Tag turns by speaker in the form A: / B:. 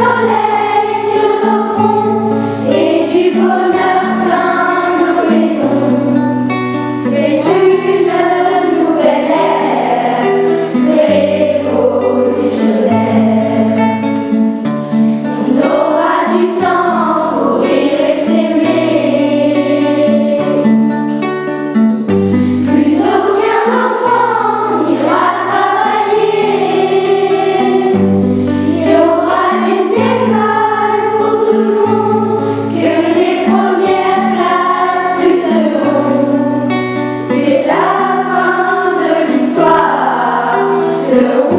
A: so. do